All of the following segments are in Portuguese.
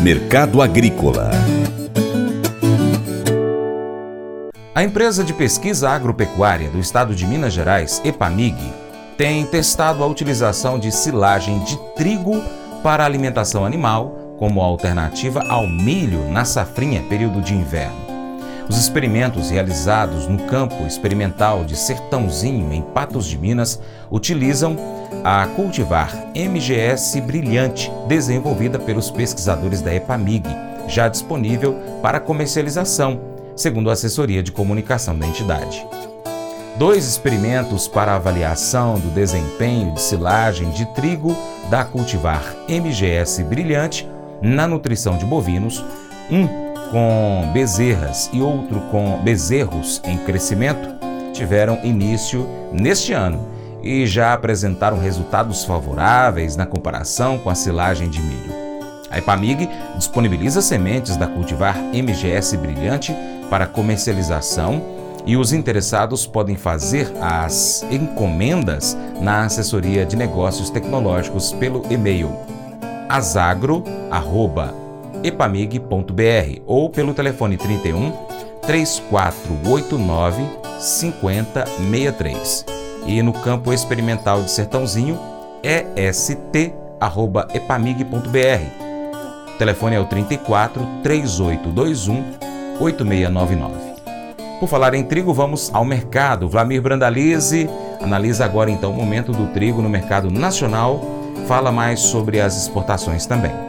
Mercado Agrícola A empresa de pesquisa agropecuária do estado de Minas Gerais, EPAMIG, tem testado a utilização de silagem de trigo para alimentação animal como alternativa ao milho na safrinha período de inverno. Os experimentos realizados no campo experimental de Sertãozinho, em Patos de Minas, utilizam a cultivar MGS brilhante, desenvolvida pelos pesquisadores da EPAMIG, já disponível para comercialização, segundo a assessoria de comunicação da entidade. Dois experimentos para avaliação do desempenho de silagem de trigo da cultivar MGS brilhante na nutrição de bovinos, um com bezerras e outro com bezerros em crescimento, tiveram início neste ano e já apresentaram resultados favoráveis na comparação com a silagem de milho. A Epamig disponibiliza sementes da cultivar MGS brilhante para comercialização e os interessados podem fazer as encomendas na assessoria de negócios tecnológicos pelo e-mail asagro@epamig.br ou pelo telefone 31 3489 5063. E no campo experimental de Sertãozinho, est@epamig.br. O telefone é o 34 3821 8699. Por falar em trigo, vamos ao mercado. Vlamir Brandalize analisa agora então o momento do trigo no mercado nacional, fala mais sobre as exportações também.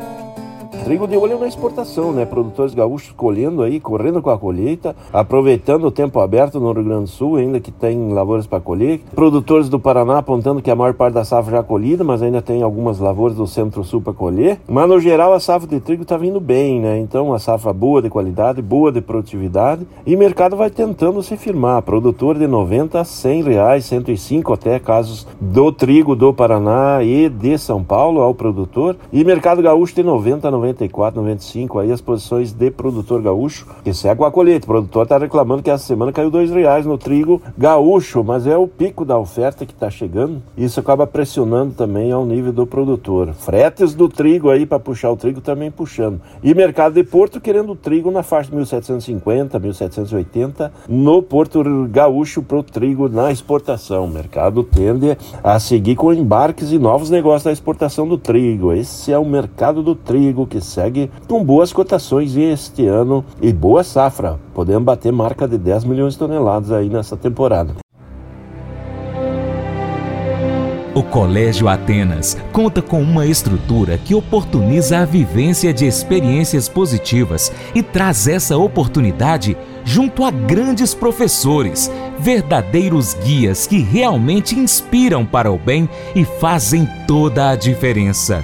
Trigo de olho na exportação, né? Produtores gaúchos colhendo aí, correndo com a colheita, aproveitando o tempo aberto no Rio Grande do Sul, ainda que tem lavouras para colher. Produtores do Paraná apontando que a maior parte da safra já colhida, mas ainda tem algumas lavouras do Centro-Sul para colher. Mas no geral a safra de trigo está vindo bem, né? Então a safra boa de qualidade, boa de produtividade e mercado vai tentando se firmar. Produtor de 90 a 100 reais, 105 até casos do trigo do Paraná e de São Paulo ao produtor. E mercado gaúcho de 90 a 90 94, 95, aí as posições de produtor gaúcho, que segue a colheita. O produtor está reclamando que essa semana caiu dois reais no trigo gaúcho, mas é o pico da oferta que está chegando. Isso acaba pressionando também ao nível do produtor. Fretes do trigo aí para puxar o trigo também puxando. E mercado de Porto querendo trigo na faixa de 1750, 1780 no Porto Gaúcho para o trigo na exportação. O mercado tende a seguir com embarques e novos negócios da exportação do trigo. Esse é o mercado do trigo que segue com boas cotações este ano e boa safra. Podemos bater marca de 10 milhões de toneladas aí nessa temporada. O Colégio Atenas conta com uma estrutura que oportuniza a vivência de experiências positivas e traz essa oportunidade junto a grandes professores, verdadeiros guias que realmente inspiram para o bem e fazem toda a diferença.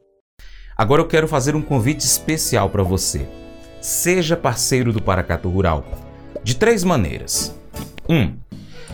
Agora eu quero fazer um convite especial para você. Seja parceiro do Paracatu Rural. De três maneiras. 1. Um,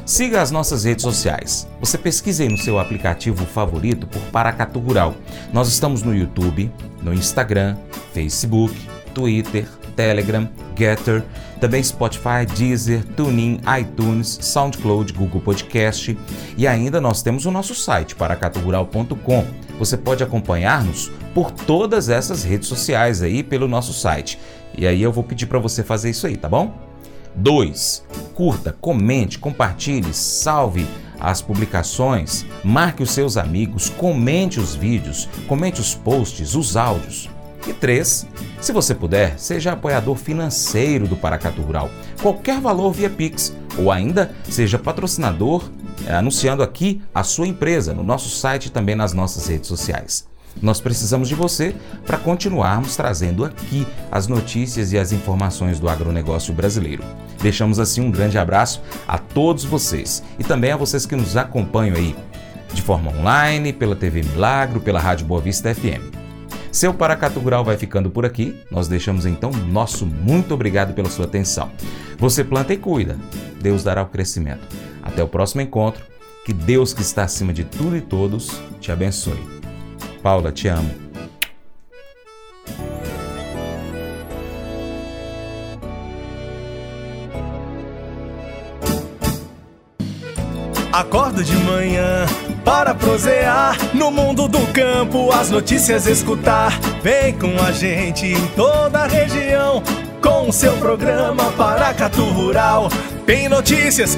siga as nossas redes sociais. Você pesquise aí no seu aplicativo favorito por Paracatu Rural. Nós estamos no YouTube, no Instagram, Facebook, Twitter, Telegram, Getter, também Spotify, Deezer, TuneIn, iTunes, SoundCloud, Google Podcast e ainda nós temos o nosso site paracaturural.com. Você pode acompanhar-nos por todas essas redes sociais aí pelo nosso site. E aí eu vou pedir para você fazer isso aí, tá bom? 2. Curta, comente, compartilhe, salve as publicações, marque os seus amigos, comente os vídeos, comente os posts, os áudios. E 3. Se você puder, seja apoiador financeiro do Paracatu Rural. Qualquer valor via Pix ou ainda seja patrocinador é, anunciando aqui a sua empresa no nosso site e também nas nossas redes sociais. Nós precisamos de você para continuarmos trazendo aqui as notícias e as informações do agronegócio brasileiro. Deixamos assim um grande abraço a todos vocês e também a vocês que nos acompanham aí de forma online, pela TV Milagro, pela Rádio Boa Vista FM. Seu Paracatu Rural vai ficando por aqui. Nós deixamos então nosso muito obrigado pela sua atenção. Você planta e cuida. Deus dará o crescimento. Até o próximo encontro. Que Deus que está acima de tudo e todos te abençoe. Paula, te amo. Acordo de manhã para prosear no mundo do campo, as notícias escutar. Vem com a gente em toda a região com o seu programa Paracatu Rural. Tem notícias,